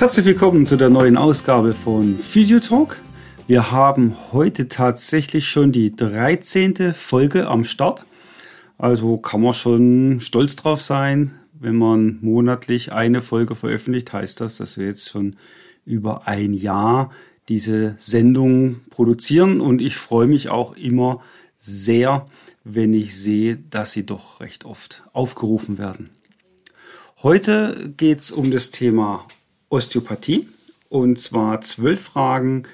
Herzlich willkommen zu der neuen Ausgabe von Physiotalk. Wir haben heute tatsächlich schon die 13. Folge am Start. Also kann man schon stolz drauf sein, wenn man monatlich eine Folge veröffentlicht, heißt das, dass wir jetzt schon über ein Jahr diese Sendung produzieren und ich freue mich auch immer sehr, wenn ich sehe, dass sie doch recht oft aufgerufen werden. Heute geht es um das Thema Osteopathie. Und zwar zwölf Fragen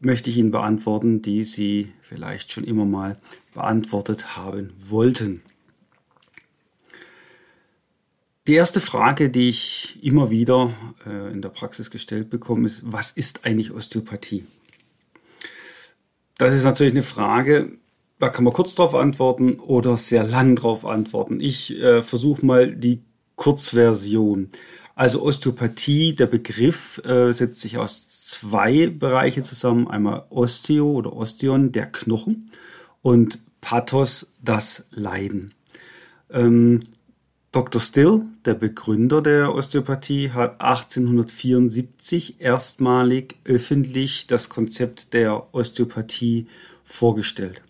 möchte ich Ihnen beantworten, die Sie vielleicht schon immer mal beantwortet haben wollten. Die erste Frage, die ich immer wieder äh, in der Praxis gestellt bekomme, ist, was ist eigentlich Osteopathie? Das ist natürlich eine Frage, da kann man kurz darauf antworten oder sehr lang darauf antworten. Ich äh, versuche mal die Kurzversion. Also Osteopathie, der Begriff äh, setzt sich aus zwei Bereichen zusammen. Einmal Osteo oder Osteon, der Knochen, und Pathos, das Leiden. Ähm, Dr. Still, der Begründer der Osteopathie, hat 1874 erstmalig öffentlich das Konzept der Osteopathie vorgestellt.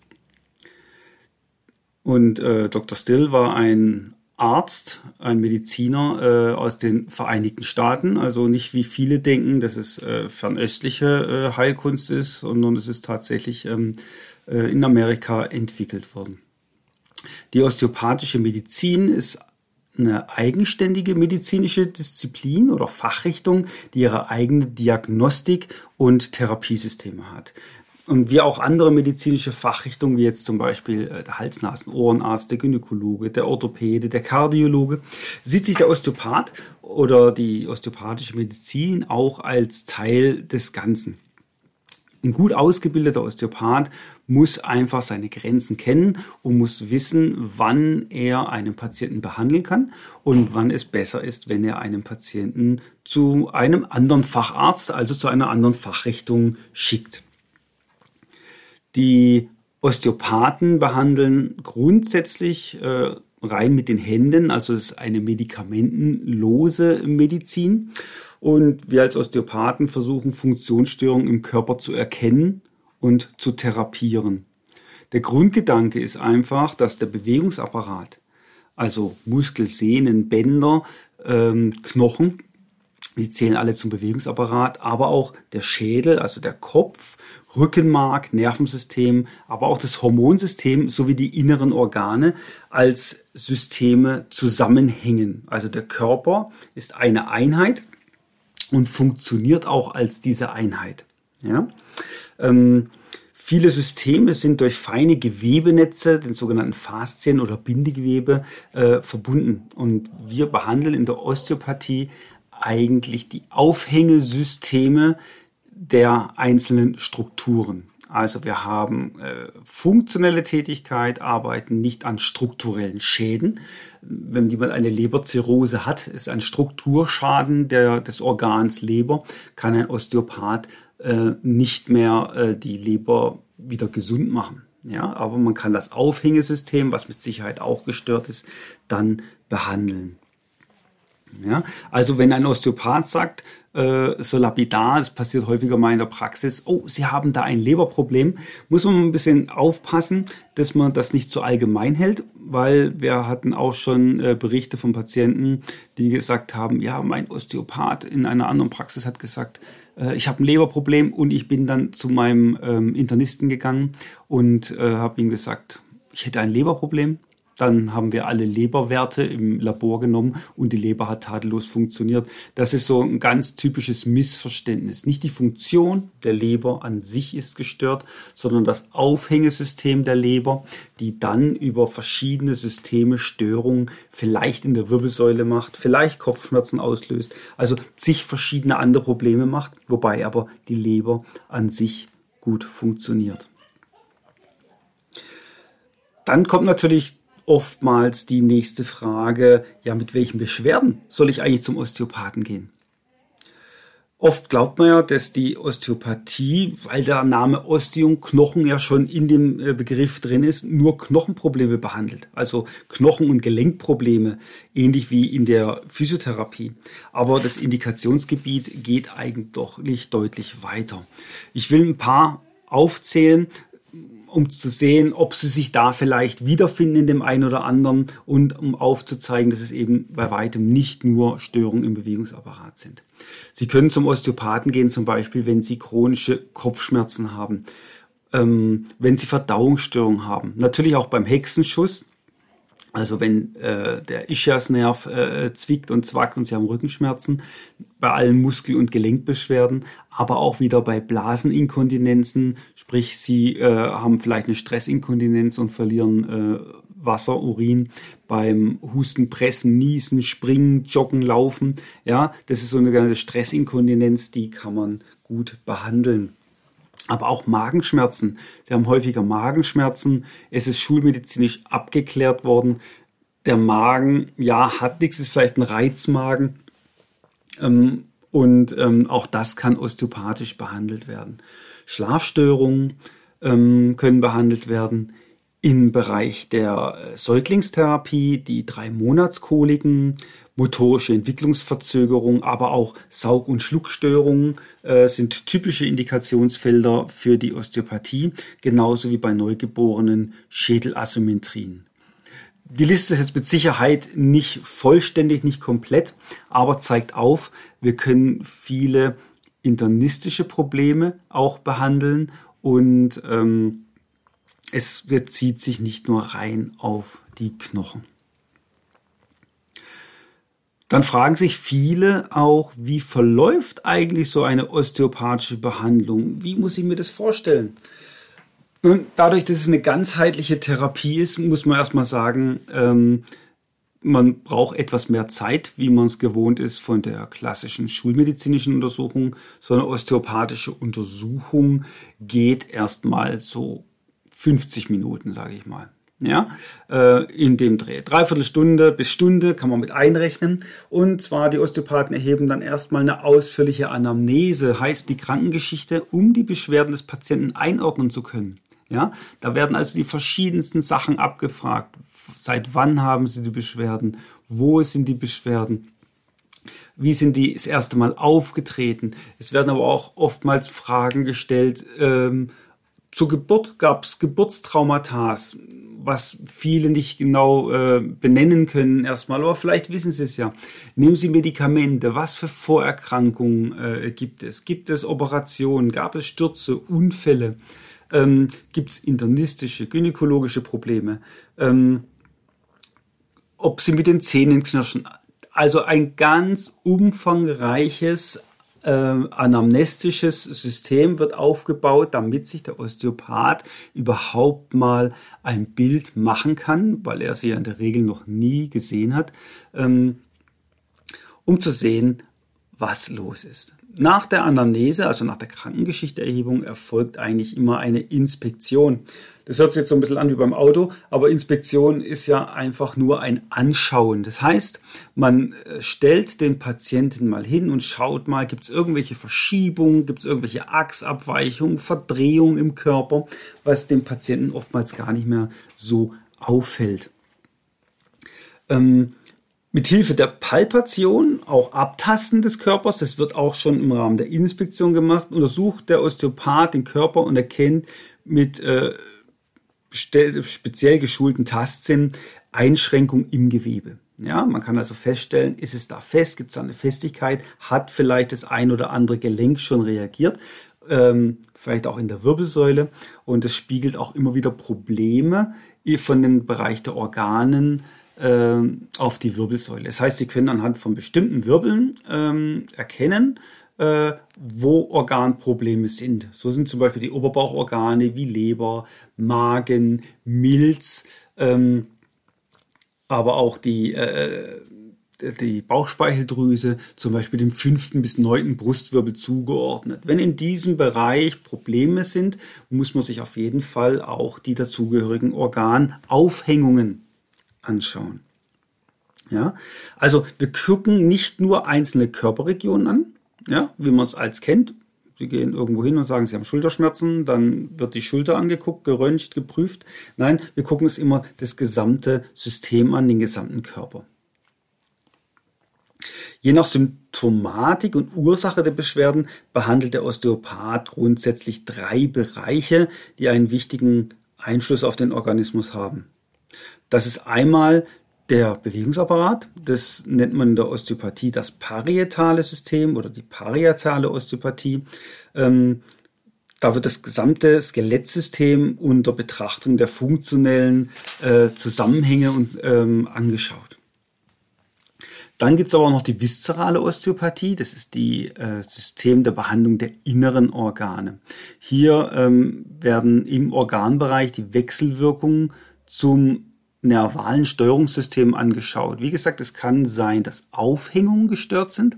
Und äh, Dr. Still war ein Arzt, ein Mediziner äh, aus den Vereinigten Staaten. Also nicht wie viele denken, dass es äh, fernöstliche äh, Heilkunst ist, sondern es ist tatsächlich ähm, äh, in Amerika entwickelt worden. Die osteopathische Medizin ist eine eigenständige medizinische Disziplin oder Fachrichtung, die ihre eigene Diagnostik und Therapiesysteme hat. Und wie auch andere medizinische Fachrichtungen, wie jetzt zum Beispiel äh, der Hals-Nasen-Ohrenarzt, der Gynäkologe, der Orthopäde, der Kardiologe, sieht sich der Osteopath oder die osteopathische Medizin auch als Teil des Ganzen. Ein gut ausgebildeter Osteopath muss einfach seine Grenzen kennen und muss wissen, wann er einen Patienten behandeln kann und wann es besser ist, wenn er einen Patienten zu einem anderen Facharzt, also zu einer anderen Fachrichtung schickt. Die Osteopathen behandeln grundsätzlich äh, rein mit den Händen, also es ist eine medikamentenlose Medizin. Und wir als Osteopathen versuchen Funktionsstörungen im Körper zu erkennen und zu therapieren. Der Grundgedanke ist einfach, dass der Bewegungsapparat, also Muskel, Sehnen, Bänder, ähm, Knochen, die zählen alle zum Bewegungsapparat, aber auch der Schädel, also der Kopf, Rückenmark, Nervensystem, aber auch das Hormonsystem sowie die inneren Organe als Systeme zusammenhängen. Also der Körper ist eine Einheit und funktioniert auch als diese Einheit. Ja? Ähm, viele Systeme sind durch feine Gewebenetze, den sogenannten Faszien oder Bindegewebe, äh, verbunden. Und wir behandeln in der Osteopathie eigentlich die Aufhängesysteme der einzelnen Strukturen. Also wir haben äh, funktionelle Tätigkeit, arbeiten nicht an strukturellen Schäden. Wenn jemand eine Leberzirrhose hat, ist ein Strukturschaden der, des Organs Leber, kann ein Osteopath äh, nicht mehr äh, die Leber wieder gesund machen. Ja, aber man kann das Aufhängesystem, was mit Sicherheit auch gestört ist, dann behandeln. Ja, also wenn ein Osteopath sagt, äh, so lapidar, das passiert häufiger mal in der Praxis, oh, Sie haben da ein Leberproblem, muss man ein bisschen aufpassen, dass man das nicht zu allgemein hält, weil wir hatten auch schon äh, Berichte von Patienten, die gesagt haben, ja, mein Osteopath in einer anderen Praxis hat gesagt, äh, ich habe ein Leberproblem und ich bin dann zu meinem ähm, Internisten gegangen und äh, habe ihm gesagt, ich hätte ein Leberproblem dann haben wir alle Leberwerte im Labor genommen und die Leber hat tadellos funktioniert. Das ist so ein ganz typisches Missverständnis. Nicht die Funktion der Leber an sich ist gestört, sondern das Aufhängesystem der Leber, die dann über verschiedene Systeme Störungen vielleicht in der Wirbelsäule macht, vielleicht Kopfschmerzen auslöst, also zig verschiedene andere Probleme macht, wobei aber die Leber an sich gut funktioniert. Dann kommt natürlich oftmals die nächste Frage, ja, mit welchen Beschwerden soll ich eigentlich zum Osteopathen gehen? Oft glaubt man ja, dass die Osteopathie, weil der Name Osteum Knochen ja schon in dem äh, Begriff drin ist, nur Knochenprobleme behandelt. Also Knochen- und Gelenkprobleme, ähnlich wie in der Physiotherapie. Aber das Indikationsgebiet geht eigentlich deutlich weiter. Ich will ein paar aufzählen, um zu sehen, ob sie sich da vielleicht wiederfinden in dem einen oder anderen und um aufzuzeigen, dass es eben bei weitem nicht nur Störungen im Bewegungsapparat sind. Sie können zum Osteopathen gehen, zum Beispiel, wenn Sie chronische Kopfschmerzen haben, ähm, wenn Sie Verdauungsstörungen haben, natürlich auch beim Hexenschuss. Also wenn äh, der Ischiasnerv äh, zwickt und zwackt und Sie haben Rückenschmerzen, bei allen Muskel- und Gelenkbeschwerden, aber auch wieder bei Blaseninkontinenzen, sprich Sie äh, haben vielleicht eine Stressinkontinenz und verlieren äh, Wasser, Urin beim Husten, Pressen, Niesen, Springen, Joggen, Laufen. Ja, das ist so eine ganze Stressinkontinenz, die kann man gut behandeln aber auch Magenschmerzen. Sie haben häufiger Magenschmerzen. Es ist schulmedizinisch abgeklärt worden. Der Magen, ja, hat nichts, ist vielleicht ein Reizmagen. Ähm, und ähm, auch das kann osteopathisch behandelt werden. Schlafstörungen ähm, können behandelt werden im Bereich der äh, Säuglingstherapie, die drei Monatskoliken, motorische Entwicklungsverzögerung, aber auch Saug- und Schluckstörungen äh, sind typische Indikationsfelder für die Osteopathie, genauso wie bei Neugeborenen Schädelasymmetrien. Die Liste ist jetzt mit Sicherheit nicht vollständig, nicht komplett, aber zeigt auf, wir können viele internistische Probleme auch behandeln und ähm, es bezieht sich nicht nur rein auf die Knochen. Dann fragen sich viele auch, wie verläuft eigentlich so eine osteopathische Behandlung? Wie muss ich mir das vorstellen? Nun, dadurch, dass es eine ganzheitliche Therapie ist, muss man erstmal sagen, ähm, man braucht etwas mehr Zeit, wie man es gewohnt ist von der klassischen schulmedizinischen Untersuchung. So eine osteopathische Untersuchung geht erstmal so 50 Minuten, sage ich mal ja, äh, in dem Dreh. Dreiviertel Stunde bis Stunde kann man mit einrechnen. Und zwar die Osteopathen erheben dann erstmal eine ausführliche Anamnese, heißt die Krankengeschichte, um die Beschwerden des Patienten einordnen zu können. Ja, da werden also die verschiedensten Sachen abgefragt. Seit wann haben Sie die Beschwerden? Wo sind die Beschwerden? Wie sind die das erste Mal aufgetreten? Es werden aber auch oftmals Fragen gestellt. Ähm, zur Geburt gab es Geburtstraumata was viele nicht genau äh, benennen können erstmal, aber vielleicht wissen Sie es ja. Nehmen Sie Medikamente, was für Vorerkrankungen äh, gibt es? Gibt es Operationen? Gab es Stürze, Unfälle? Ähm, gibt es internistische, gynäkologische Probleme? Ähm, ob Sie mit den Zähnen knirschen? Also ein ganz umfangreiches äh, anamnestisches System wird aufgebaut, damit sich der Osteopath überhaupt mal ein Bild machen kann, weil er sie ja in der Regel noch nie gesehen hat, ähm, um zu sehen, was los ist. Nach der Anamnese, also nach der Krankengeschichteerhebung, erfolgt eigentlich immer eine Inspektion. Das hört sich jetzt so ein bisschen an wie beim Auto, aber Inspektion ist ja einfach nur ein Anschauen. Das heißt, man äh, stellt den Patienten mal hin und schaut mal, gibt es irgendwelche Verschiebungen, gibt es irgendwelche Achsabweichungen, Verdrehungen im Körper, was dem Patienten oftmals gar nicht mehr so auffällt. Ähm, mit Hilfe der Palpation, auch Abtasten des Körpers, das wird auch schon im Rahmen der Inspektion gemacht, untersucht der Osteopath den Körper und erkennt mit äh, speziell geschulten Tastsinn Einschränkung im Gewebe. Ja, man kann also feststellen, ist es da fest, gibt es da eine Festigkeit, hat vielleicht das ein oder andere Gelenk schon reagiert, ähm, vielleicht auch in der Wirbelsäule und es spiegelt auch immer wieder Probleme von dem Bereich der Organen äh, auf die Wirbelsäule. Das heißt, Sie können anhand von bestimmten Wirbeln ähm, erkennen, äh, wo Organprobleme sind. So sind zum Beispiel die Oberbauchorgane wie Leber, Magen, Milz, ähm, aber auch die, äh, die Bauchspeicheldrüse, zum Beispiel dem fünften bis neunten Brustwirbel zugeordnet. Wenn in diesem Bereich Probleme sind, muss man sich auf jeden Fall auch die dazugehörigen Organaufhängungen anschauen. Ja, also wir gucken nicht nur einzelne Körperregionen an, ja, wie man es als kennt. Sie gehen irgendwo hin und sagen, Sie haben Schulterschmerzen, dann wird die Schulter angeguckt, geröntgt, geprüft. Nein, wir gucken uns immer das gesamte System an, den gesamten Körper. Je nach Symptomatik und Ursache der Beschwerden behandelt der Osteopath grundsätzlich drei Bereiche, die einen wichtigen Einfluss auf den Organismus haben. Das ist einmal der Bewegungsapparat, das nennt man in der Osteopathie das parietale System oder die parietale Osteopathie. Ähm, da wird das gesamte Skelettsystem unter Betrachtung der funktionellen äh, Zusammenhänge und, ähm, angeschaut. Dann gibt es aber noch die viszerale Osteopathie, das ist das äh, System der Behandlung der inneren Organe. Hier ähm, werden im Organbereich die Wechselwirkungen zum nervalen Steuerungssystem angeschaut. Wie gesagt, es kann sein, dass Aufhängungen gestört sind.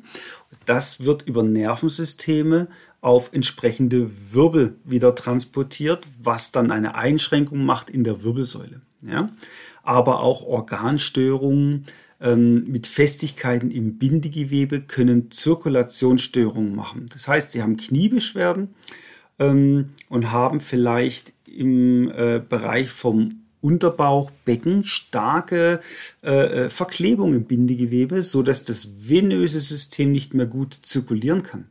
Das wird über Nervensysteme auf entsprechende Wirbel wieder transportiert, was dann eine Einschränkung macht in der Wirbelsäule. Ja? Aber auch Organstörungen ähm, mit Festigkeiten im Bindegewebe können Zirkulationsstörungen machen. Das heißt, sie haben Kniebeschwerden ähm, und haben vielleicht im äh, Bereich vom Unterbauchbecken starke äh, äh, Verklebung im Bindegewebe, so dass das venöse System nicht mehr gut zirkulieren kann.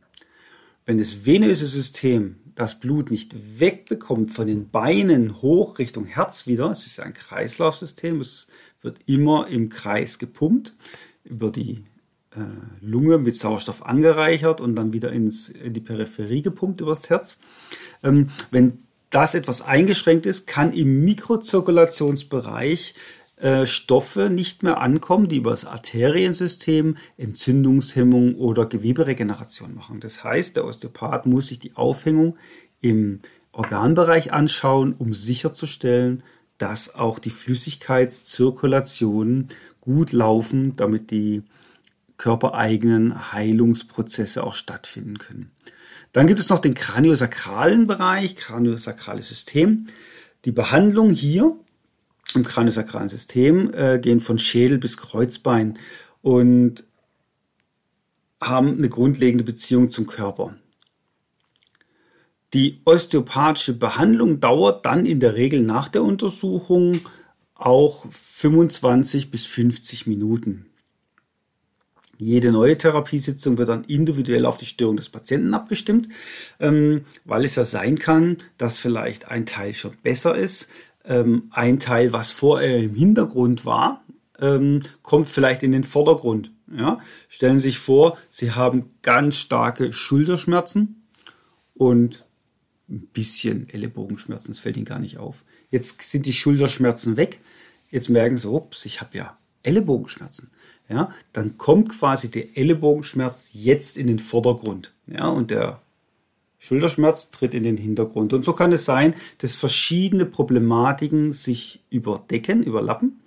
Wenn das venöse System das Blut nicht wegbekommt von den Beinen hoch Richtung Herz wieder, es ist ja ein Kreislaufsystem, es wird immer im Kreis gepumpt, über die äh, Lunge mit Sauerstoff angereichert und dann wieder ins, in die Peripherie gepumpt über das Herz. Ähm, wenn das etwas eingeschränkt ist, kann im Mikrozirkulationsbereich äh, Stoffe nicht mehr ankommen, die über das Arteriensystem Entzündungshemmung oder Geweberegeneration machen. Das heißt, der Osteopath muss sich die Aufhängung im Organbereich anschauen, um sicherzustellen, dass auch die Flüssigkeitszirkulationen gut laufen, damit die körpereigenen Heilungsprozesse auch stattfinden können. Dann gibt es noch den kraniosakralen Bereich, kraniosakrales System. Die Behandlung hier im kraniosakralen System äh, gehen von Schädel bis Kreuzbein und haben eine grundlegende Beziehung zum Körper. Die osteopathische Behandlung dauert dann in der Regel nach der Untersuchung auch 25 bis 50 Minuten. Jede neue Therapiesitzung wird dann individuell auf die Störung des Patienten abgestimmt, ähm, weil es ja sein kann, dass vielleicht ein Teil schon besser ist, ähm, ein Teil, was vorher im Hintergrund war, ähm, kommt vielleicht in den Vordergrund. Ja? Stellen Sie sich vor, Sie haben ganz starke Schulterschmerzen und ein bisschen Ellenbogenschmerzen, das fällt Ihnen gar nicht auf. Jetzt sind die Schulterschmerzen weg. Jetzt merken Sie, ups, ich habe ja Ellenbogenschmerzen ja, dann kommt quasi der Ellenbogenschmerz jetzt in den Vordergrund. Ja, und der Schulterschmerz tritt in den Hintergrund. Und so kann es sein, dass verschiedene Problematiken sich überdecken, überlappen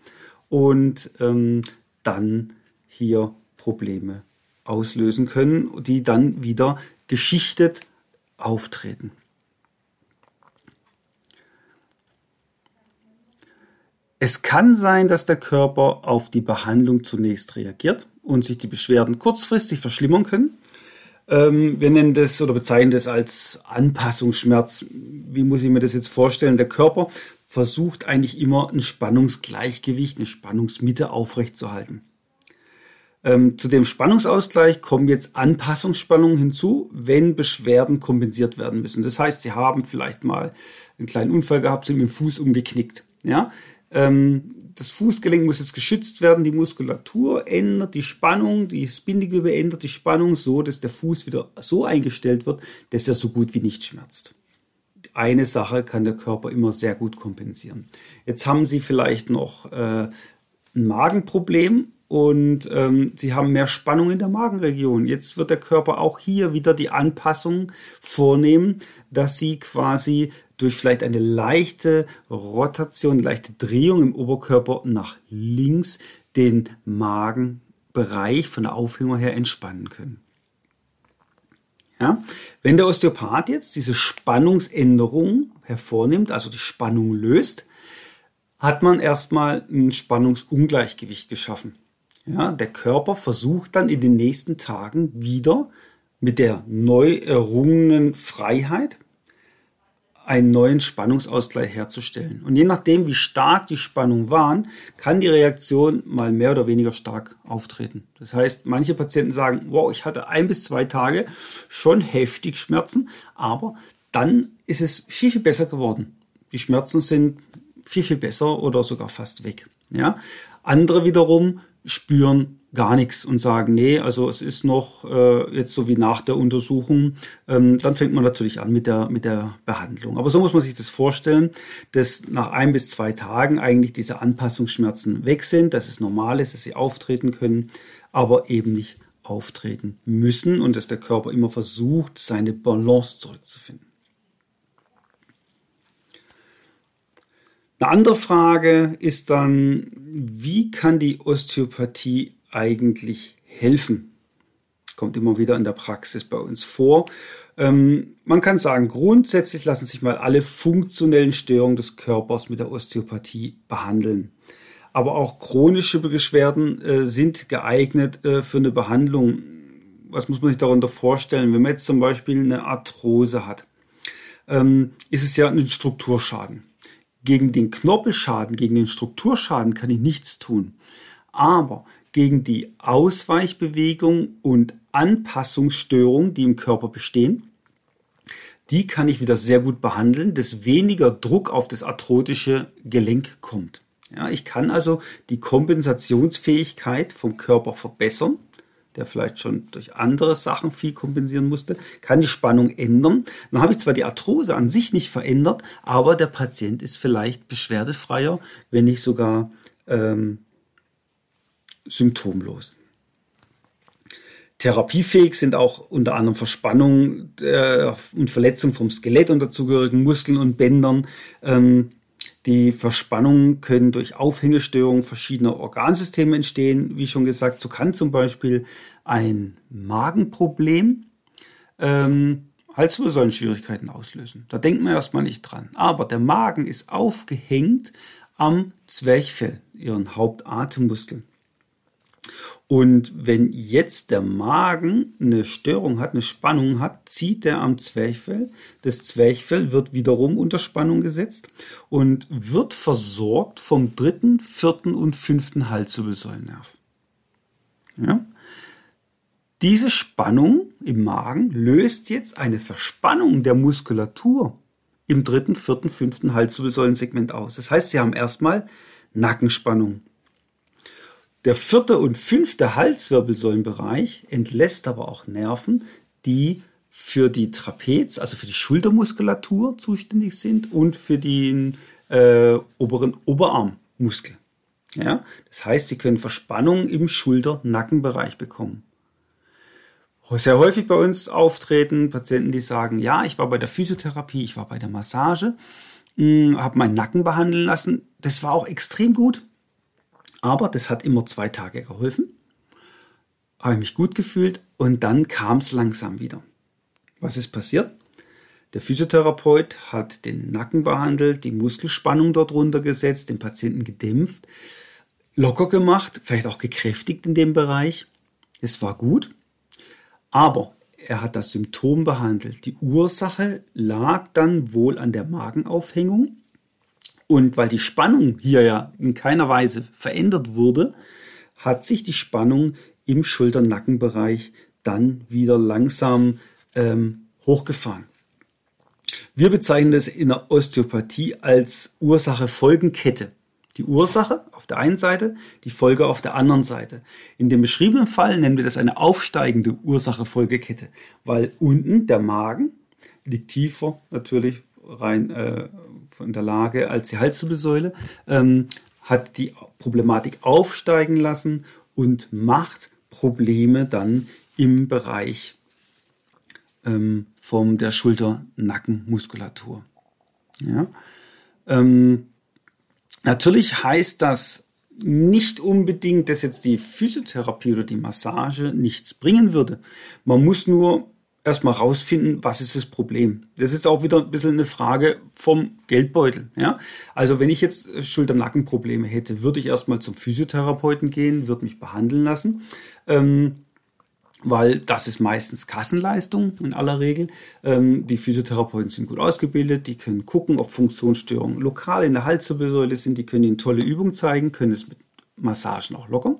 und ähm, dann hier Probleme auslösen können, die dann wieder geschichtet auftreten. Es kann sein, dass der Körper auf die Behandlung zunächst reagiert und sich die Beschwerden kurzfristig verschlimmern können. Ähm, wir nennen das oder bezeichnen das als Anpassungsschmerz. Wie muss ich mir das jetzt vorstellen? Der Körper versucht eigentlich immer ein Spannungsgleichgewicht, eine Spannungsmitte aufrechtzuerhalten. Ähm, zu dem Spannungsausgleich kommen jetzt Anpassungsspannungen hinzu, wenn Beschwerden kompensiert werden müssen. Das heißt, Sie haben vielleicht mal einen kleinen Unfall gehabt, sind mit dem Fuß umgeknickt. Ja, das Fußgelenk muss jetzt geschützt werden, die Muskulatur ändert die Spannung, die Bindegewebe ändert die Spannung so, dass der Fuß wieder so eingestellt wird, dass er so gut wie nicht schmerzt. eine Sache kann der Körper immer sehr gut kompensieren. Jetzt haben Sie vielleicht noch äh, ein Magenproblem und ähm, Sie haben mehr Spannung in der Magenregion. Jetzt wird der Körper auch hier wieder die Anpassung vornehmen, dass Sie quasi durch vielleicht eine leichte Rotation, leichte Drehung im Oberkörper nach links den Magenbereich von der Aufhängung her entspannen können. Ja? Wenn der Osteopath jetzt diese Spannungsänderung hervornimmt, also die Spannung löst, hat man erstmal ein Spannungsungleichgewicht geschaffen. Ja, der Körper versucht dann in den nächsten Tagen wieder mit der neu errungenen Freiheit einen neuen Spannungsausgleich herzustellen. Und je nachdem, wie stark die Spannungen waren, kann die Reaktion mal mehr oder weniger stark auftreten. Das heißt, manche Patienten sagen, wow, ich hatte ein bis zwei Tage schon heftig Schmerzen, aber dann ist es viel, viel besser geworden. Die Schmerzen sind viel, viel besser oder sogar fast weg. Ja? Andere wiederum spüren gar nichts und sagen, nee, also es ist noch äh, jetzt so wie nach der Untersuchung, ähm, dann fängt man natürlich an mit der, mit der Behandlung. Aber so muss man sich das vorstellen, dass nach ein bis zwei Tagen eigentlich diese Anpassungsschmerzen weg sind, dass es normal ist, dass sie auftreten können, aber eben nicht auftreten müssen und dass der Körper immer versucht, seine Balance zurückzufinden. Eine andere Frage ist dann, wie kann die Osteopathie eigentlich helfen? Kommt immer wieder in der Praxis bei uns vor. Ähm, man kann sagen, grundsätzlich lassen sich mal alle funktionellen Störungen des Körpers mit der Osteopathie behandeln. Aber auch chronische Beschwerden äh, sind geeignet äh, für eine Behandlung. Was muss man sich darunter vorstellen? Wenn man jetzt zum Beispiel eine Arthrose hat, ähm, ist es ja ein Strukturschaden. Gegen den Knorpelschaden, gegen den Strukturschaden kann ich nichts tun. Aber gegen die Ausweichbewegung und Anpassungsstörungen, die im Körper bestehen, die kann ich wieder sehr gut behandeln, dass weniger Druck auf das arthrotische Gelenk kommt. Ja, ich kann also die Kompensationsfähigkeit vom Körper verbessern, der vielleicht schon durch andere Sachen viel kompensieren musste, kann die Spannung ändern. Dann habe ich zwar die Arthrose an sich nicht verändert, aber der Patient ist vielleicht beschwerdefreier, wenn nicht sogar ähm, symptomlos. Therapiefähig sind auch unter anderem Verspannung äh, und Verletzung vom Skelett und dazugehörigen Muskeln und Bändern. Ähm, die Verspannungen können durch Aufhängestörungen verschiedener Organsysteme entstehen. Wie schon gesagt, so kann zum Beispiel ein Magenproblem ähm, Halswirbelsäulenschwierigkeiten auslösen. Da denkt man erstmal nicht dran. Aber der Magen ist aufgehängt am Zwerchfell, ihren Hauptatemmuskel. Und wenn jetzt der Magen eine Störung hat, eine Spannung hat, zieht er am Zwerchfell. Das Zwerchfell wird wiederum unter Spannung gesetzt und wird versorgt vom dritten, vierten und fünften Halswirbelsäulennerv. Ja? Diese Spannung im Magen löst jetzt eine Verspannung der Muskulatur im dritten, vierten, fünften Halswirbelsäulensegment aus. Das heißt, Sie haben erstmal Nackenspannung. Der vierte und fünfte Halswirbelsäulenbereich entlässt aber auch Nerven, die für die Trapez, also für die Schultermuskulatur zuständig sind und für den äh, oberen Oberarmmuskel. Ja? Das heißt, sie können Verspannungen im Schulter-Nackenbereich bekommen. Sehr häufig bei uns auftreten Patienten, die sagen, ja, ich war bei der Physiotherapie, ich war bei der Massage, hm, habe meinen Nacken behandeln lassen. Das war auch extrem gut. Aber das hat immer zwei Tage geholfen. Habe ich mich gut gefühlt und dann kam es langsam wieder. Was ist passiert? Der Physiotherapeut hat den Nacken behandelt, die Muskelspannung dort runtergesetzt, den Patienten gedämpft, locker gemacht, vielleicht auch gekräftigt in dem Bereich. Es war gut, aber er hat das Symptom behandelt. Die Ursache lag dann wohl an der Magenaufhängung und weil die Spannung hier ja in keiner Weise verändert wurde, hat sich die Spannung im Schulter-Nackenbereich dann wieder langsam ähm, hochgefahren. Wir bezeichnen das in der Osteopathie als Ursache-Folgenkette. Die Ursache auf der einen Seite, die Folge auf der anderen Seite. In dem beschriebenen Fall nennen wir das eine aufsteigende Ursache-Folgekette, weil unten der Magen liegt tiefer natürlich rein äh, von der Lage als die Halswirbelsäule, ähm, hat die Problematik aufsteigen lassen und macht Probleme dann im Bereich ähm, von der Schulter-Nackenmuskulatur. Ja? Ähm, natürlich heißt das nicht unbedingt, dass jetzt die Physiotherapie oder die Massage nichts bringen würde. Man muss nur erstmal rausfinden, was ist das Problem. Das ist auch wieder ein bisschen eine Frage vom Geldbeutel. Ja? Also wenn ich jetzt Schulter-Nacken-Probleme hätte, würde ich erstmal zum Physiotherapeuten gehen, würde mich behandeln lassen. Ähm, weil das ist meistens Kassenleistung in aller Regel. Ähm, die Physiotherapeuten sind gut ausgebildet, die können gucken, ob Funktionsstörungen lokal in der Halswirbelsäule sind, die können ihnen tolle Übungen zeigen, können es mit Massagen auch lockern.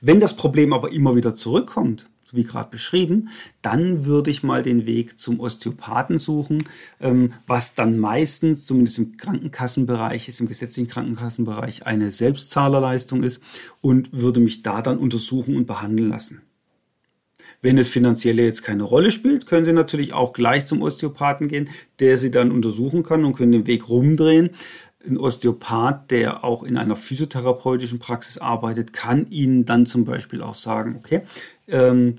Wenn das Problem aber immer wieder zurückkommt, wie gerade beschrieben, dann würde ich mal den Weg zum Osteopathen suchen, ähm, was dann meistens, zumindest im Krankenkassenbereich ist, im gesetzlichen Krankenkassenbereich, eine Selbstzahlerleistung ist und würde mich da dann untersuchen und behandeln lassen. Wenn es finanzielle jetzt keine Rolle spielt, können Sie natürlich auch gleich zum Osteopathen gehen, der Sie dann untersuchen kann und können den Weg rumdrehen. Ein Osteopath, der auch in einer physiotherapeutischen Praxis arbeitet, kann Ihnen dann zum Beispiel auch sagen, okay, ähm,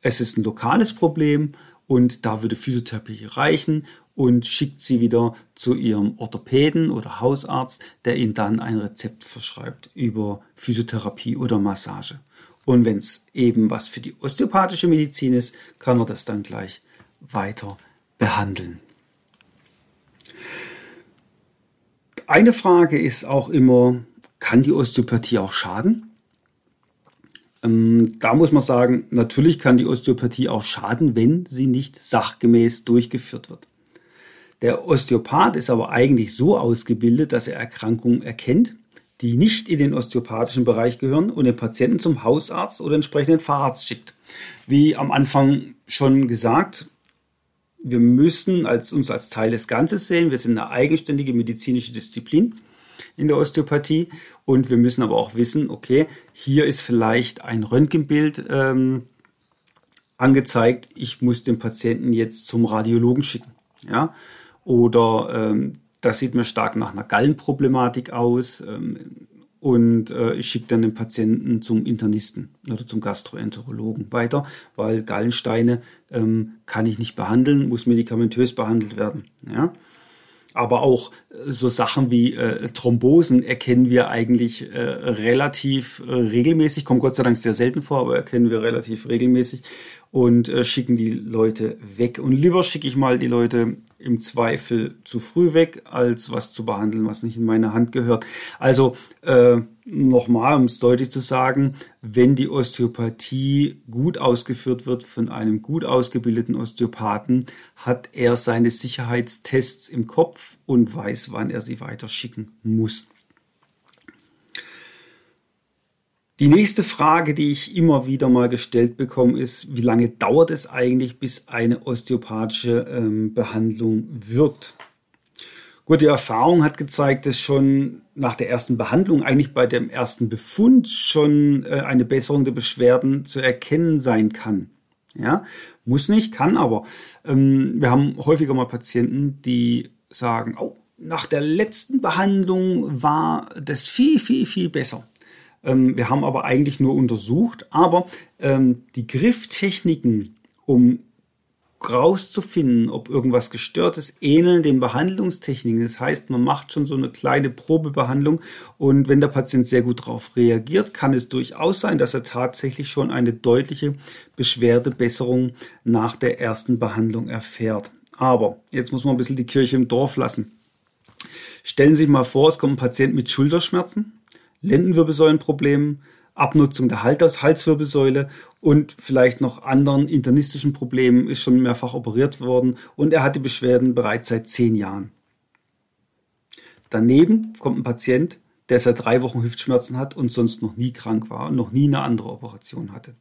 es ist ein lokales Problem und da würde Physiotherapie reichen und schickt sie wieder zu ihrem Orthopäden oder Hausarzt, der ihnen dann ein Rezept verschreibt über Physiotherapie oder Massage. Und wenn es eben was für die osteopathische Medizin ist, kann er das dann gleich weiter behandeln. Eine Frage ist auch immer, kann die Osteopathie auch schaden? Ähm, da muss man sagen, natürlich kann die Osteopathie auch schaden, wenn sie nicht sachgemäß durchgeführt wird. Der Osteopath ist aber eigentlich so ausgebildet, dass er Erkrankungen erkennt die nicht in den osteopathischen Bereich gehören und den Patienten zum Hausarzt oder entsprechenden Facharzt schickt. Wie am Anfang schon gesagt, wir müssen als, uns als Teil des Ganzes sehen. Wir sind eine eigenständige medizinische Disziplin in der Osteopathie und wir müssen aber auch wissen, okay, hier ist vielleicht ein Röntgenbild ähm, angezeigt, ich muss den Patienten jetzt zum Radiologen schicken. Ja? Oder ähm, das sieht mir stark nach einer Gallenproblematik aus. Ähm, und äh, ich schicke dann den Patienten zum Internisten oder zum Gastroenterologen weiter, weil Gallensteine ähm, kann ich nicht behandeln, muss medikamentös behandelt werden. Ja? Aber auch äh, so Sachen wie äh, Thrombosen erkennen wir eigentlich äh, relativ äh, regelmäßig, kommt Gott sei Dank sehr selten vor, aber erkennen wir relativ regelmäßig und äh, schicken die Leute weg. Und lieber schicke ich mal die Leute im Zweifel zu früh weg, als was zu behandeln, was nicht in meine Hand gehört. Also äh, nochmal, um es deutlich zu sagen, wenn die Osteopathie gut ausgeführt wird von einem gut ausgebildeten Osteopathen, hat er seine Sicherheitstests im Kopf und weiß, wann er sie weiterschicken muss. Die nächste Frage, die ich immer wieder mal gestellt bekomme, ist, wie lange dauert es eigentlich, bis eine osteopathische ähm, Behandlung wirkt? Gut, die Erfahrung hat gezeigt, dass schon nach der ersten Behandlung, eigentlich bei dem ersten Befund, schon äh, eine Besserung der Beschwerden zu erkennen sein kann. Ja, muss nicht, kann aber. Ähm, wir haben häufiger mal Patienten, die sagen, oh, nach der letzten Behandlung war das viel, viel, viel besser. Ähm, wir haben aber eigentlich nur untersucht, aber ähm, die Grifftechniken, um rauszufinden, ob irgendwas gestört ist, ähneln den Behandlungstechniken. Das heißt, man macht schon so eine kleine Probebehandlung und wenn der Patient sehr gut darauf reagiert, kann es durchaus sein, dass er tatsächlich schon eine deutliche Beschwerdebesserung nach der ersten Behandlung erfährt. Aber jetzt muss man ein bisschen die Kirche im Dorf lassen. Stellen Sie sich mal vor, es kommt ein Patient mit Schulterschmerzen Lendenwirbelsäulenproblemen, Abnutzung der Halswirbelsäule und vielleicht noch anderen internistischen Problemen ist schon mehrfach operiert worden und er hat die Beschwerden bereits seit zehn Jahren. Daneben kommt ein Patient, der seit drei Wochen Hüftschmerzen hat und sonst noch nie krank war und noch nie eine andere Operation hatte.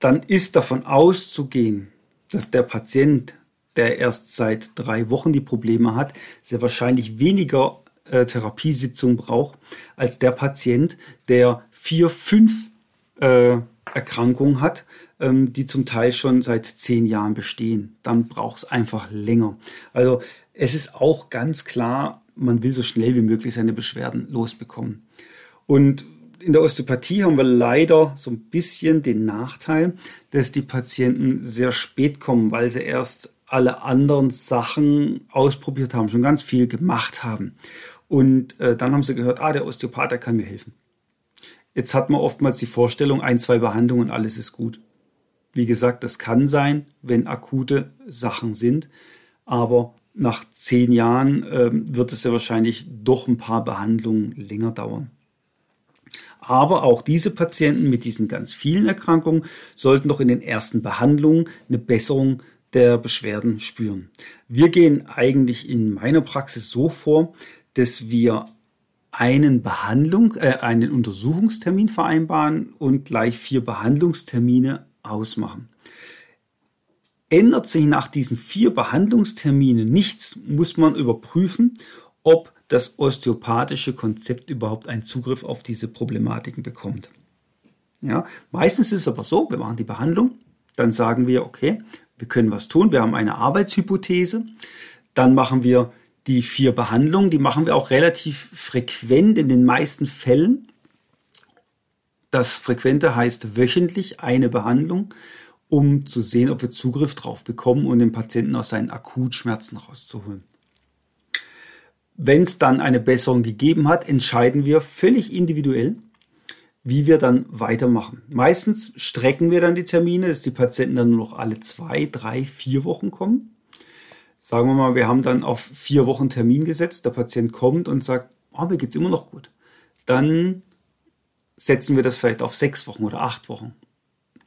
Dann ist davon auszugehen, dass der Patient, der erst seit drei Wochen die Probleme hat, sehr wahrscheinlich weniger äh, Therapiesitzung braucht, als der Patient, der vier, fünf äh, Erkrankungen hat, ähm, die zum Teil schon seit zehn Jahren bestehen. Dann braucht es einfach länger. Also es ist auch ganz klar, man will so schnell wie möglich seine Beschwerden losbekommen. Und in der Osteopathie haben wir leider so ein bisschen den Nachteil, dass die Patienten sehr spät kommen, weil sie erst alle anderen Sachen ausprobiert haben, schon ganz viel gemacht haben. Und äh, dann haben sie gehört, ah, der Osteopath, der kann mir helfen. Jetzt hat man oftmals die Vorstellung, ein, zwei Behandlungen, alles ist gut. Wie gesagt, das kann sein, wenn akute Sachen sind, aber nach zehn Jahren äh, wird es ja wahrscheinlich doch ein paar Behandlungen länger dauern. Aber auch diese Patienten mit diesen ganz vielen Erkrankungen sollten doch in den ersten Behandlungen eine Besserung der Beschwerden spüren. Wir gehen eigentlich in meiner Praxis so vor, dass wir einen Behandlung, äh, einen Untersuchungstermin vereinbaren und gleich vier Behandlungstermine ausmachen. Ändert sich nach diesen vier Behandlungsterminen nichts, muss man überprüfen, ob das osteopathische Konzept überhaupt einen Zugriff auf diese Problematiken bekommt. Ja, meistens ist es aber so, wir machen die Behandlung, dann sagen wir, okay, wir können was tun, wir haben eine Arbeitshypothese, dann machen wir die vier Behandlungen, die machen wir auch relativ frequent in den meisten Fällen. Das Frequente heißt wöchentlich eine Behandlung, um zu sehen, ob wir Zugriff drauf bekommen und den Patienten aus seinen Akutschmerzen rauszuholen. Wenn es dann eine Besserung gegeben hat, entscheiden wir völlig individuell, wie wir dann weitermachen. Meistens strecken wir dann die Termine, dass die Patienten dann nur noch alle zwei, drei, vier Wochen kommen. Sagen wir mal, wir haben dann auf vier Wochen Termin gesetzt, der Patient kommt und sagt, oh, mir geht's immer noch gut. Dann setzen wir das vielleicht auf sechs Wochen oder acht Wochen.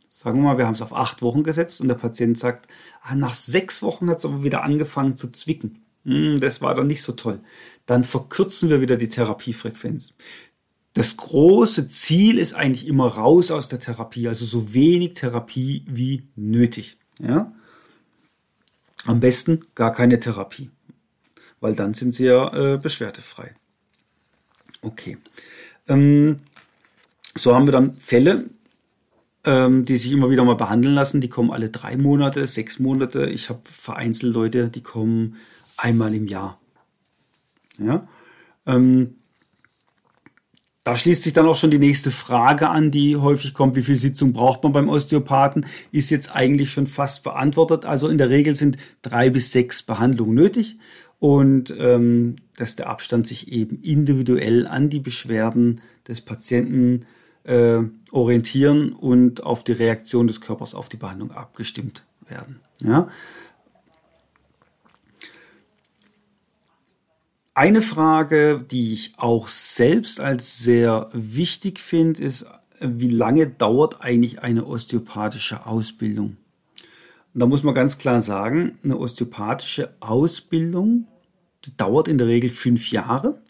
Sagen wir mal, wir haben es auf acht Wochen gesetzt und der Patient sagt, ah, nach sechs Wochen hat es aber wieder angefangen zu zwicken. Hm, das war dann nicht so toll. Dann verkürzen wir wieder die Therapiefrequenz. Das große Ziel ist eigentlich immer raus aus der Therapie, also so wenig Therapie wie nötig. Ja? Am besten gar keine Therapie, weil dann sind sie ja äh, beschwerdefrei. Okay. Ähm, so haben wir dann Fälle, ähm, die sich immer wieder mal behandeln lassen. Die kommen alle drei Monate, sechs Monate. Ich habe vereinzelt Leute, die kommen einmal im Jahr. Ja? Ähm, da schließt sich dann auch schon die nächste Frage an, die häufig kommt, wie viel Sitzung braucht man beim Osteopathen, ist jetzt eigentlich schon fast beantwortet. Also in der Regel sind drei bis sechs Behandlungen nötig und ähm, dass der Abstand sich eben individuell an die Beschwerden des Patienten äh, orientieren und auf die Reaktion des Körpers auf die Behandlung abgestimmt werden. Ja? Eine Frage, die ich auch selbst als sehr wichtig finde, ist, wie lange dauert eigentlich eine osteopathische Ausbildung? Und da muss man ganz klar sagen, eine osteopathische Ausbildung dauert in der Regel fünf Jahre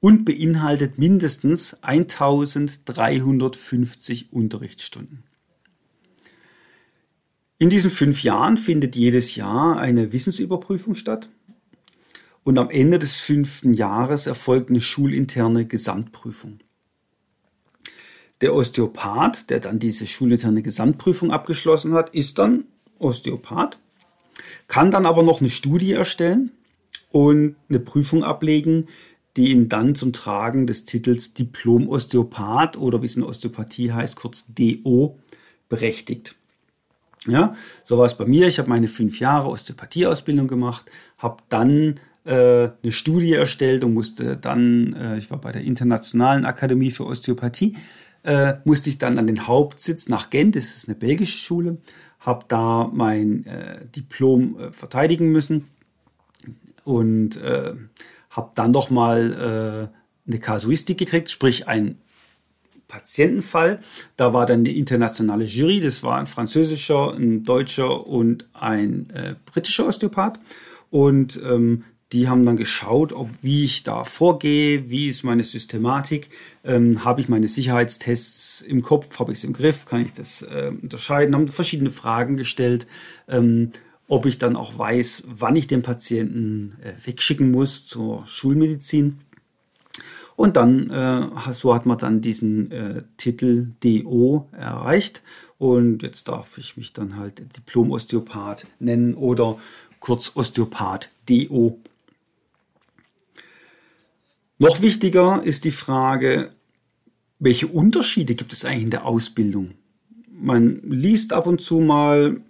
und beinhaltet mindestens 1350 Unterrichtsstunden. In diesen fünf Jahren findet jedes Jahr eine Wissensüberprüfung statt und am Ende des fünften Jahres erfolgt eine schulinterne Gesamtprüfung. Der Osteopath, der dann diese schulinterne Gesamtprüfung abgeschlossen hat, ist dann Osteopath, kann dann aber noch eine Studie erstellen und eine Prüfung ablegen, die ihn dann zum Tragen des Titels Diplom-Osteopath oder wie es in Osteopathie heißt, kurz DO, berechtigt. Ja, so war es bei mir. Ich habe meine fünf Jahre Osteopathie-Ausbildung gemacht, habe dann eine Studie erstellt und musste dann, äh, ich war bei der Internationalen Akademie für Osteopathie, äh, musste ich dann an den Hauptsitz nach Gent, das ist eine belgische Schule, habe da mein Diplom verteidigen müssen und äh, habe dann doch mal äh, eine Kasuistik gekriegt, sprich ein Patientenfall. Da war dann die internationale Jury, das war ein französischer, ein deutscher und ein äh, britischer Osteopath. Und ähm, die haben dann geschaut, ob, wie ich da vorgehe, wie ist meine Systematik, ähm, habe ich meine Sicherheitstests im Kopf, habe ich es im Griff, kann ich das äh, unterscheiden, haben verschiedene Fragen gestellt, ähm, ob ich dann auch weiß, wann ich den Patienten äh, wegschicken muss zur Schulmedizin. Und dann, äh, so hat man dann diesen äh, Titel DO erreicht. Und jetzt darf ich mich dann halt Diplom-Osteopath nennen oder kurz Osteopath DO. Noch wichtiger ist die Frage, welche Unterschiede gibt es eigentlich in der Ausbildung? Man liest ab und zu mal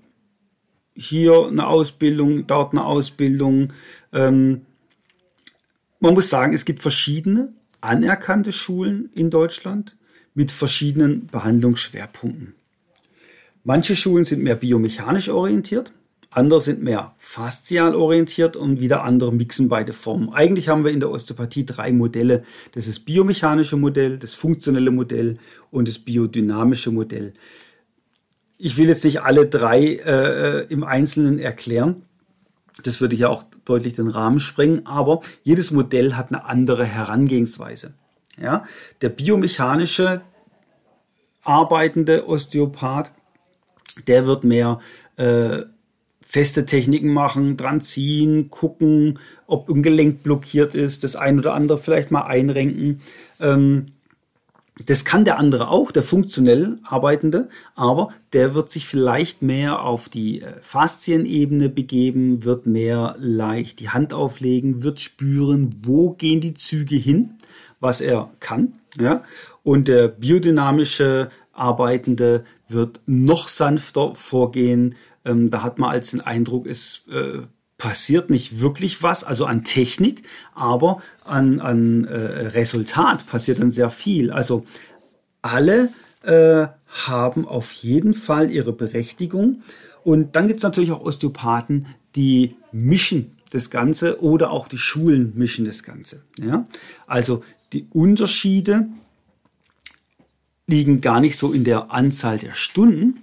hier eine Ausbildung, dort eine Ausbildung. Ähm, man muss sagen, es gibt verschiedene anerkannte Schulen in Deutschland mit verschiedenen Behandlungsschwerpunkten. Manche Schulen sind mehr biomechanisch orientiert, andere sind mehr faszial orientiert und wieder andere mixen beide Formen. Eigentlich haben wir in der Osteopathie drei Modelle. Das ist biomechanische Modell, das funktionelle Modell und das biodynamische Modell. Ich will jetzt nicht alle drei äh, im Einzelnen erklären. Das würde ja auch deutlich den Rahmen sprengen, aber jedes Modell hat eine andere Herangehensweise. Ja? Der biomechanische arbeitende Osteopath der wird mehr äh, feste Techniken machen, dran ziehen, gucken, ob ein Gelenk blockiert ist, das ein oder andere vielleicht mal einrenken. Ähm, das kann der andere auch, der funktionell Arbeitende, aber der wird sich vielleicht mehr auf die äh, Faszienebene begeben, wird mehr leicht die Hand auflegen, wird spüren, wo gehen die Züge hin, was er kann. Ja? Und der biodynamische Arbeitende wird noch sanfter vorgehen. Ähm, da hat man als den Eindruck, es äh, passiert nicht wirklich was, also an Technik, aber an, an äh, Resultat passiert dann sehr viel. Also alle äh, haben auf jeden Fall ihre Berechtigung. Und dann gibt es natürlich auch Osteopathen, die mischen das Ganze oder auch die Schulen mischen das Ganze. Ja? Also die Unterschiede liegen gar nicht so in der Anzahl der Stunden,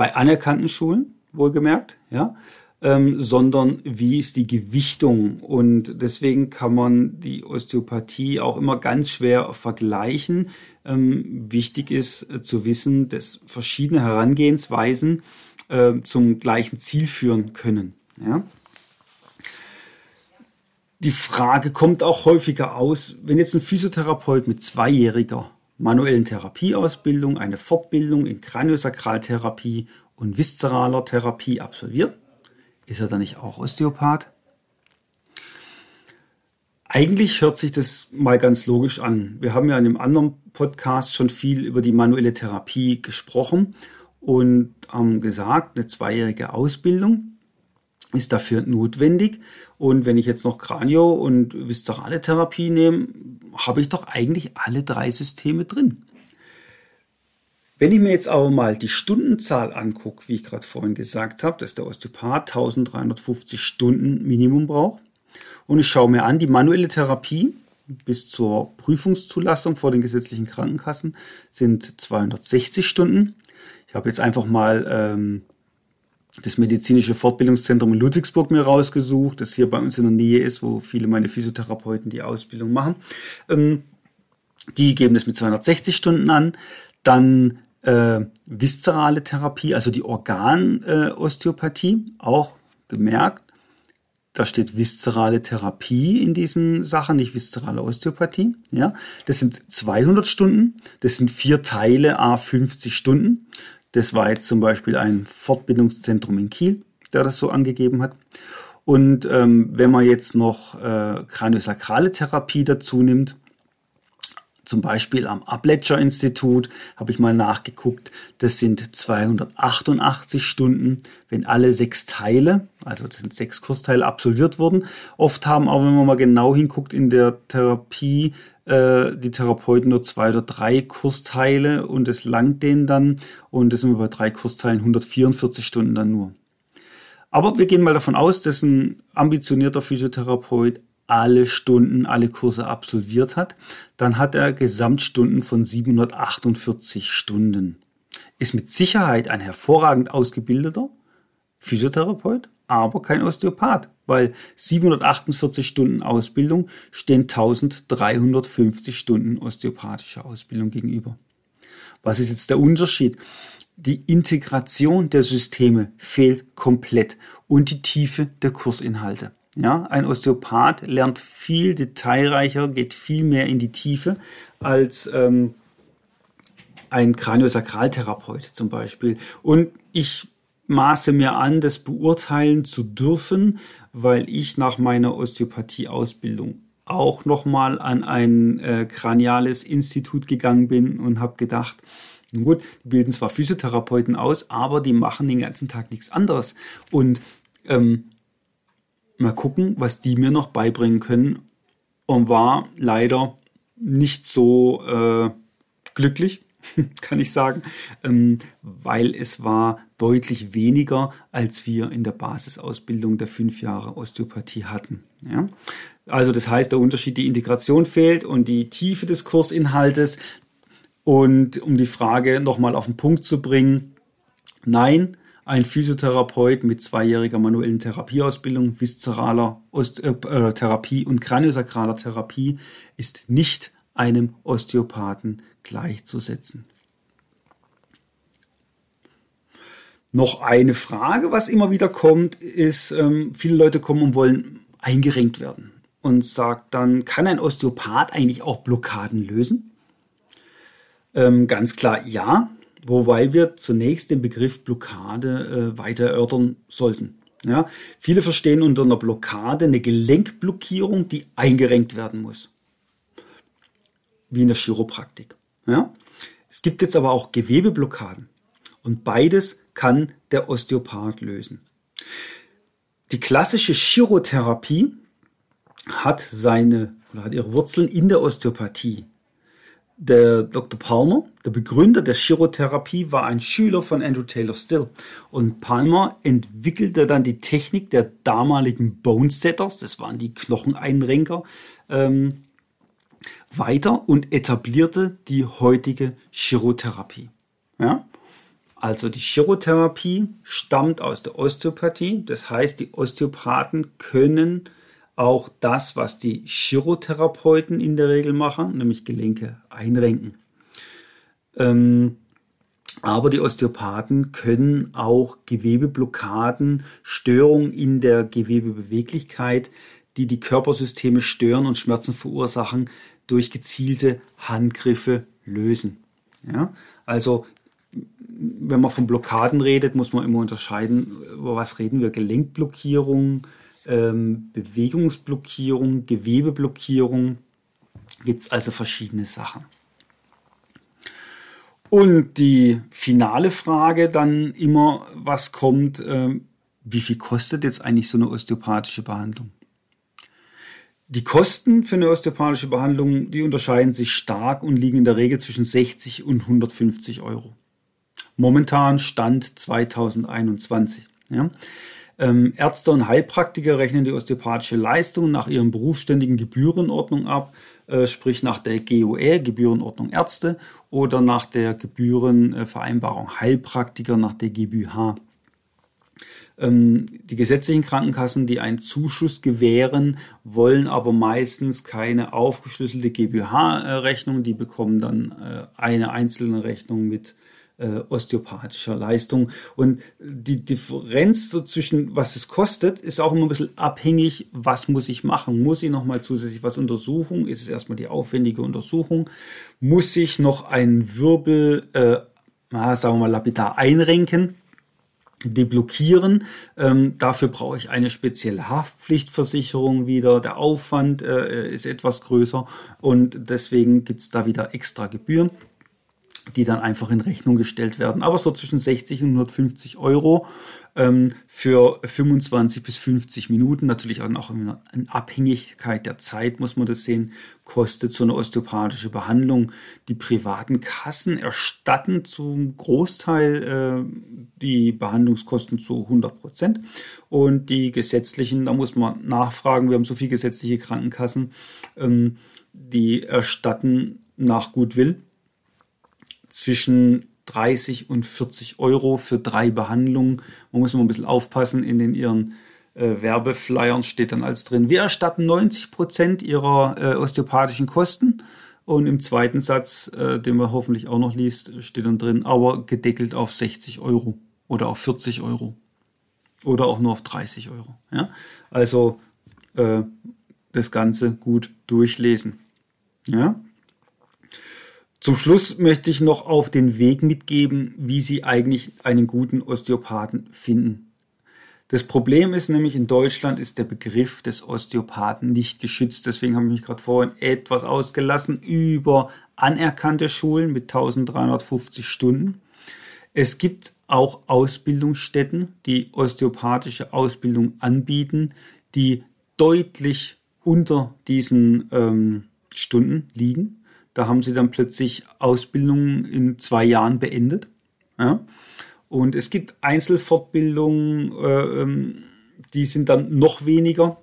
bei anerkannten Schulen, wohlgemerkt, ja, ähm, sondern wie ist die Gewichtung. Und deswegen kann man die Osteopathie auch immer ganz schwer vergleichen. Ähm, wichtig ist äh, zu wissen, dass verschiedene Herangehensweisen äh, zum gleichen Ziel führen können. Ja. Die Frage kommt auch häufiger aus, wenn jetzt ein Physiotherapeut mit zweijähriger manuellen Therapieausbildung eine Fortbildung in Kraniosakraltherapie und viszeraler Therapie absolviert, ist er dann nicht auch Osteopath? Eigentlich hört sich das mal ganz logisch an. Wir haben ja in einem anderen Podcast schon viel über die manuelle Therapie gesprochen und haben gesagt, eine zweijährige Ausbildung ist dafür notwendig. Und wenn ich jetzt noch Kranio- und viszerale Therapie nehme, habe ich doch eigentlich alle drei Systeme drin. Wenn ich mir jetzt aber mal die Stundenzahl angucke, wie ich gerade vorhin gesagt habe, dass der Osteopath 1350 Stunden Minimum braucht, und ich schaue mir an, die manuelle Therapie bis zur Prüfungszulassung vor den gesetzlichen Krankenkassen sind 260 Stunden. Ich habe jetzt einfach mal ähm, das medizinische Fortbildungszentrum in Ludwigsburg mir rausgesucht, das hier bei uns in der Nähe ist, wo viele meine Physiotherapeuten die Ausbildung machen. Ähm, die geben das mit 260 Stunden an. Dann äh, viszerale Therapie, also die Organosteopathie, äh, auch gemerkt. Da steht viszerale Therapie in diesen Sachen, nicht viszerale Osteopathie. Ja, das sind 200 Stunden. Das sind vier Teile, a 50 Stunden. Das war jetzt zum Beispiel ein Fortbildungszentrum in Kiel, der das so angegeben hat. Und ähm, wenn man jetzt noch äh, kraniosakrale Therapie dazu nimmt, zum Beispiel am Abledger-Institut habe ich mal nachgeguckt, das sind 288 Stunden, wenn alle sechs Teile, also das sind sechs Kursteile absolviert wurden. Oft haben auch, wenn man mal genau hinguckt, in der Therapie äh, die Therapeuten nur zwei oder drei Kursteile und es langt denen dann und das sind wir bei drei Kursteilen 144 Stunden dann nur. Aber wir gehen mal davon aus, dass ein ambitionierter Physiotherapeut alle Stunden, alle Kurse absolviert hat, dann hat er Gesamtstunden von 748 Stunden. Ist mit Sicherheit ein hervorragend ausgebildeter Physiotherapeut, aber kein Osteopath, weil 748 Stunden Ausbildung stehen 1350 Stunden osteopathischer Ausbildung gegenüber. Was ist jetzt der Unterschied? Die Integration der Systeme fehlt komplett und die Tiefe der Kursinhalte. Ja, ein Osteopath lernt viel detailreicher, geht viel mehr in die Tiefe als ähm, ein Kraniosakraltherapeut zum Beispiel. Und ich maße mir an, das beurteilen zu dürfen, weil ich nach meiner Osteopathie-Ausbildung auch nochmal an ein äh, kraniales Institut gegangen bin und habe gedacht, gut, die bilden zwar Physiotherapeuten aus, aber die machen den ganzen Tag nichts anderes. Und ähm, mal gucken, was die mir noch beibringen können. Und war leider nicht so äh, glücklich, kann ich sagen, ähm, weil es war deutlich weniger, als wir in der Basisausbildung der fünf Jahre Osteopathie hatten. Ja? Also das heißt, der Unterschied, die Integration fehlt und die Tiefe des Kursinhaltes. Und um die Frage nochmal auf den Punkt zu bringen, nein, ein Physiotherapeut mit zweijähriger manuellen Therapieausbildung, viszeraler Ost äh, äh, Therapie und kraniosakraler Therapie ist nicht einem Osteopathen gleichzusetzen. Noch eine Frage, was immer wieder kommt, ist, ähm, viele Leute kommen und wollen eingerenkt werden und sagt dann, kann ein Osteopath eigentlich auch Blockaden lösen? Ähm, ganz klar ja, wobei wir zunächst den Begriff Blockade äh, weiter erörtern sollten. Ja, viele verstehen unter einer Blockade eine Gelenkblockierung, die eingerenkt werden muss. Wie in der Chiropraktik. Ja? Es gibt jetzt aber auch Gewebeblockaden. Und beides kann der Osteopath lösen. Die klassische Chirotherapie hat seine oder hat ihre Wurzeln in der Osteopathie. Der Dr. Palmer, der Begründer der Chirotherapie, war ein Schüler von Andrew Taylor Still. Und Palmer entwickelte dann die Technik der damaligen Bone Setters, das waren die Knocheneinrenker, ähm, weiter und etablierte die heutige Chirotherapie. Ja? Also die Chirotherapie stammt aus der Osteopathie. Das heißt, die Osteopathen können auch das, was die Chirotherapeuten in der Regel machen, nämlich Gelenke einrenken. Ähm, aber die Osteopathen können auch Gewebeblockaden, Störungen in der Gewebebeweglichkeit, die die Körpersysteme stören und Schmerzen verursachen, durch gezielte Handgriffe lösen. Ja? Also wenn man von Blockaden redet, muss man immer unterscheiden, über was reden wir. Gelenkblockierung, ähm, Bewegungsblockierung, Gewebeblockierung. Gibt es also verschiedene Sachen. Und die finale Frage dann immer, was kommt, ähm, wie viel kostet jetzt eigentlich so eine osteopathische Behandlung? Die Kosten für eine osteopathische Behandlung, die unterscheiden sich stark und liegen in der Regel zwischen 60 und 150 Euro. Momentan Stand 2021. Ja. Ähm, Ärzte und Heilpraktiker rechnen die osteopathische Leistung nach ihren berufsständigen Gebührenordnung ab, äh, sprich nach der GOR, Gebührenordnung Ärzte, oder nach der Gebührenvereinbarung Heilpraktiker nach der GBH. Ähm, die gesetzlichen Krankenkassen, die einen Zuschuss gewähren, wollen aber meistens keine aufgeschlüsselte GBH-Rechnung. Die bekommen dann äh, eine einzelne Rechnung mit äh, osteopathischer Leistung. Und die Differenz so zwischen, was es kostet, ist auch immer ein bisschen abhängig, was muss ich machen. Muss ich nochmal zusätzlich was untersuchen? Ist es erstmal die aufwendige Untersuchung? Muss ich noch einen Wirbel, äh, sagen wir mal, lapidar einrenken? Deblockieren. Ähm, dafür brauche ich eine spezielle Haftpflichtversicherung wieder. Der Aufwand äh, ist etwas größer und deswegen gibt es da wieder extra Gebühren die dann einfach in Rechnung gestellt werden. Aber so zwischen 60 und 150 Euro ähm, für 25 bis 50 Minuten, natürlich auch in Abhängigkeit der Zeit muss man das sehen, kostet so eine osteopathische Behandlung. Die privaten Kassen erstatten zum Großteil äh, die Behandlungskosten zu 100 Prozent und die gesetzlichen, da muss man nachfragen, wir haben so viele gesetzliche Krankenkassen, ähm, die erstatten nach Gutwill zwischen 30 und 40 Euro für drei Behandlungen. Man muss immer ein bisschen aufpassen, in den ihren äh, Werbeflyern steht dann als drin, wir erstatten 90 Prozent ihrer äh, osteopathischen Kosten. Und im zweiten Satz, äh, den man hoffentlich auch noch liest, steht dann drin, aber gedeckelt auf 60 Euro oder auf 40 Euro oder auch nur auf 30 Euro. Ja? Also äh, das Ganze gut durchlesen. Ja? Zum Schluss möchte ich noch auf den Weg mitgeben, wie Sie eigentlich einen guten Osteopathen finden. Das Problem ist nämlich, in Deutschland ist der Begriff des Osteopathen nicht geschützt. Deswegen habe ich mich gerade vorhin etwas ausgelassen über anerkannte Schulen mit 1350 Stunden. Es gibt auch Ausbildungsstätten, die osteopathische Ausbildung anbieten, die deutlich unter diesen ähm, Stunden liegen. Da haben sie dann plötzlich Ausbildungen in zwei Jahren beendet. Ja? Und es gibt Einzelfortbildungen, äh, ähm, die sind dann noch weniger.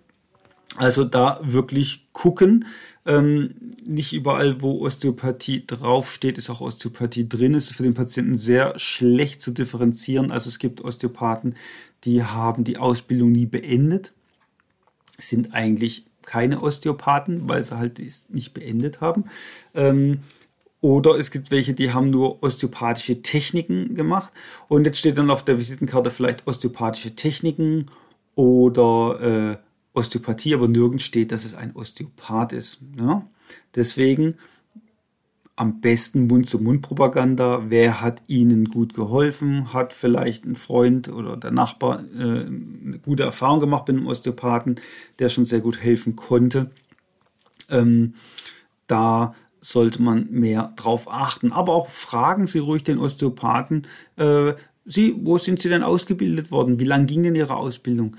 Also da wirklich gucken. Ähm, nicht überall, wo Osteopathie draufsteht, ist auch Osteopathie drin. Es ist für den Patienten sehr schlecht zu differenzieren. Also es gibt Osteopathen, die haben die Ausbildung nie beendet, sind eigentlich keine Osteopathen, weil sie halt nicht beendet haben. Ähm, oder es gibt welche, die haben nur osteopathische Techniken gemacht. Und jetzt steht dann auf der Visitenkarte vielleicht osteopathische Techniken oder äh, Osteopathie, aber nirgends steht, dass es ein Osteopath ist. Ja? Deswegen am besten Mund-zu-Mund-Propaganda. Wer hat Ihnen gut geholfen? Hat vielleicht ein Freund oder der Nachbar äh, eine gute Erfahrung gemacht mit einem Osteopathen, der schon sehr gut helfen konnte? Ähm, da sollte man mehr drauf achten. Aber auch fragen Sie ruhig den Osteopathen, äh, Sie, wo sind Sie denn ausgebildet worden? Wie lang ging denn Ihre Ausbildung?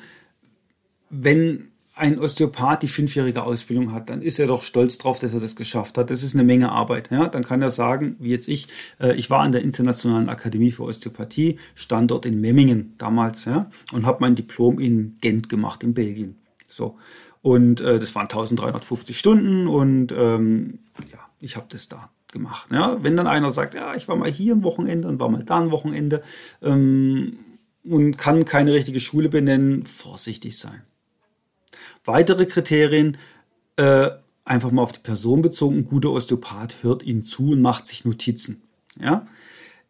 Wenn ein Osteopath die fünfjährige Ausbildung hat, dann ist er doch stolz drauf, dass er das geschafft hat. Das ist eine Menge Arbeit. Ja? Dann kann er sagen, wie jetzt ich, äh, ich war an der Internationalen Akademie für Osteopathie, Standort in Memmingen damals, ja? und habe mein Diplom in Gent gemacht, in Belgien. So. Und äh, das waren 1350 Stunden und ähm, ja, ich habe das da gemacht. Ja? Wenn dann einer sagt, ja, ich war mal hier ein Wochenende und war mal da ein Wochenende ähm, und kann keine richtige Schule benennen, vorsichtig sein. Weitere Kriterien, äh, einfach mal auf die Person bezogen, ein guter Osteopath hört Ihnen zu und macht sich Notizen. Ja?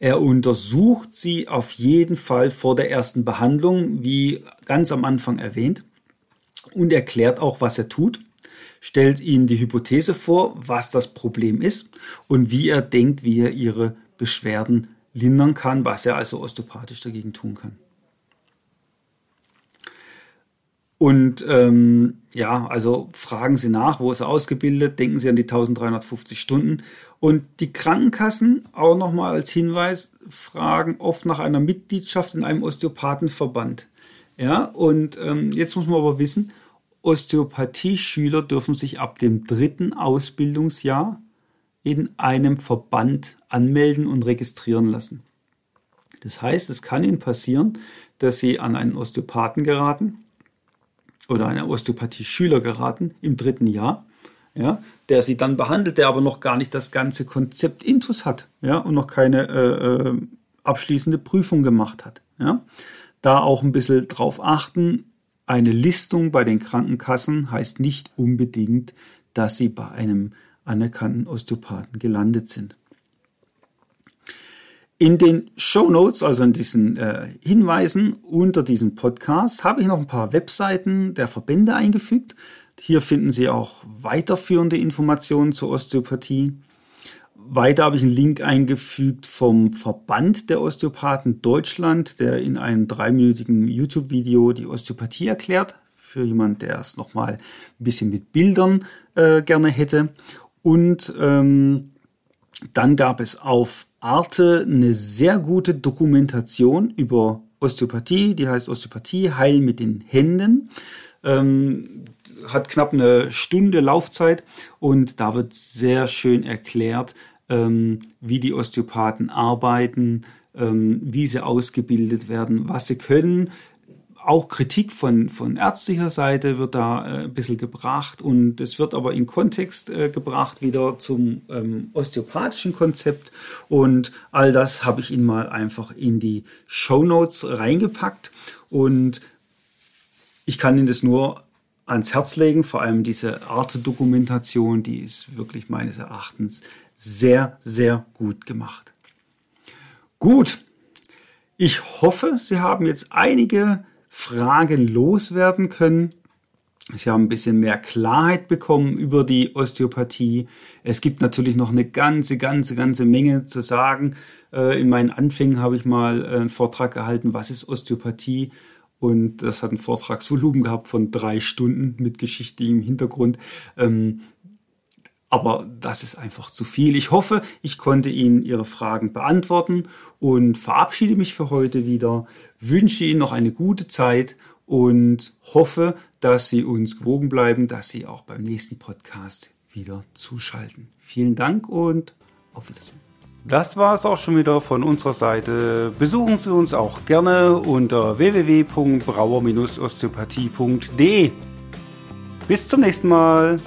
Er untersucht Sie auf jeden Fall vor der ersten Behandlung, wie ganz am Anfang erwähnt, und erklärt auch, was er tut, stellt Ihnen die Hypothese vor, was das Problem ist und wie er denkt, wie er Ihre Beschwerden lindern kann, was er also osteopathisch dagegen tun kann. Und ähm, ja, also fragen Sie nach, wo ist er ausgebildet, denken Sie an die 1350 Stunden. Und die Krankenkassen, auch nochmal als Hinweis, fragen oft nach einer Mitgliedschaft in einem Osteopathenverband. Ja, und ähm, jetzt muss man aber wissen, Osteopathie-Schüler dürfen sich ab dem dritten Ausbildungsjahr in einem Verband anmelden und registrieren lassen. Das heißt, es kann Ihnen passieren, dass Sie an einen Osteopathen geraten oder einen Osteopathie-Schüler geraten im dritten Jahr, ja, der sie dann behandelt, der aber noch gar nicht das ganze Konzept Intus hat, ja, und noch keine äh, äh, abschließende Prüfung gemacht hat. Ja. Da auch ein bisschen drauf achten. Eine Listung bei den Krankenkassen heißt nicht unbedingt, dass sie bei einem anerkannten Osteopathen gelandet sind. In den Show Notes, also in diesen äh, Hinweisen unter diesem Podcast, habe ich noch ein paar Webseiten der Verbände eingefügt. Hier finden Sie auch weiterführende Informationen zur Osteopathie. Weiter habe ich einen Link eingefügt vom Verband der Osteopathen Deutschland, der in einem dreiminütigen YouTube-Video die Osteopathie erklärt. Für jemand, der es nochmal ein bisschen mit Bildern äh, gerne hätte. Und ähm, dann gab es auf Arte eine sehr gute Dokumentation über Osteopathie, die heißt Osteopathie, Heil mit den Händen. Ähm, hat knapp eine Stunde Laufzeit und da wird sehr schön erklärt, ähm, wie die Osteopathen arbeiten, ähm, wie sie ausgebildet werden, was sie können, auch Kritik von, von ärztlicher Seite wird da äh, ein bisschen gebracht und es wird aber in Kontext äh, gebracht wieder zum ähm, osteopathischen Konzept und all das habe ich Ihnen mal einfach in die Show Notes reingepackt und ich kann Ihnen das nur ans Herz legen, vor allem diese Art-Dokumentation, die ist wirklich meines Erachtens sehr, sehr gut gemacht. Gut, ich hoffe, Sie haben jetzt einige Fragen loswerden können. Sie haben ein bisschen mehr Klarheit bekommen über die Osteopathie. Es gibt natürlich noch eine ganze, ganze, ganze Menge zu sagen. Äh, in meinen Anfängen habe ich mal einen Vortrag gehalten, was ist Osteopathie? Und das hat ein Vortragsvolumen gehabt von drei Stunden mit geschichtlichem Hintergrund. Aber das ist einfach zu viel. Ich hoffe, ich konnte Ihnen Ihre Fragen beantworten und verabschiede mich für heute wieder. Wünsche Ihnen noch eine gute Zeit und hoffe, dass Sie uns gewogen bleiben, dass Sie auch beim nächsten Podcast wieder zuschalten. Vielen Dank und auf Wiedersehen. Das war es auch schon wieder von unserer Seite. Besuchen Sie uns auch gerne unter www.brauer-osteopathie.de. Bis zum nächsten Mal.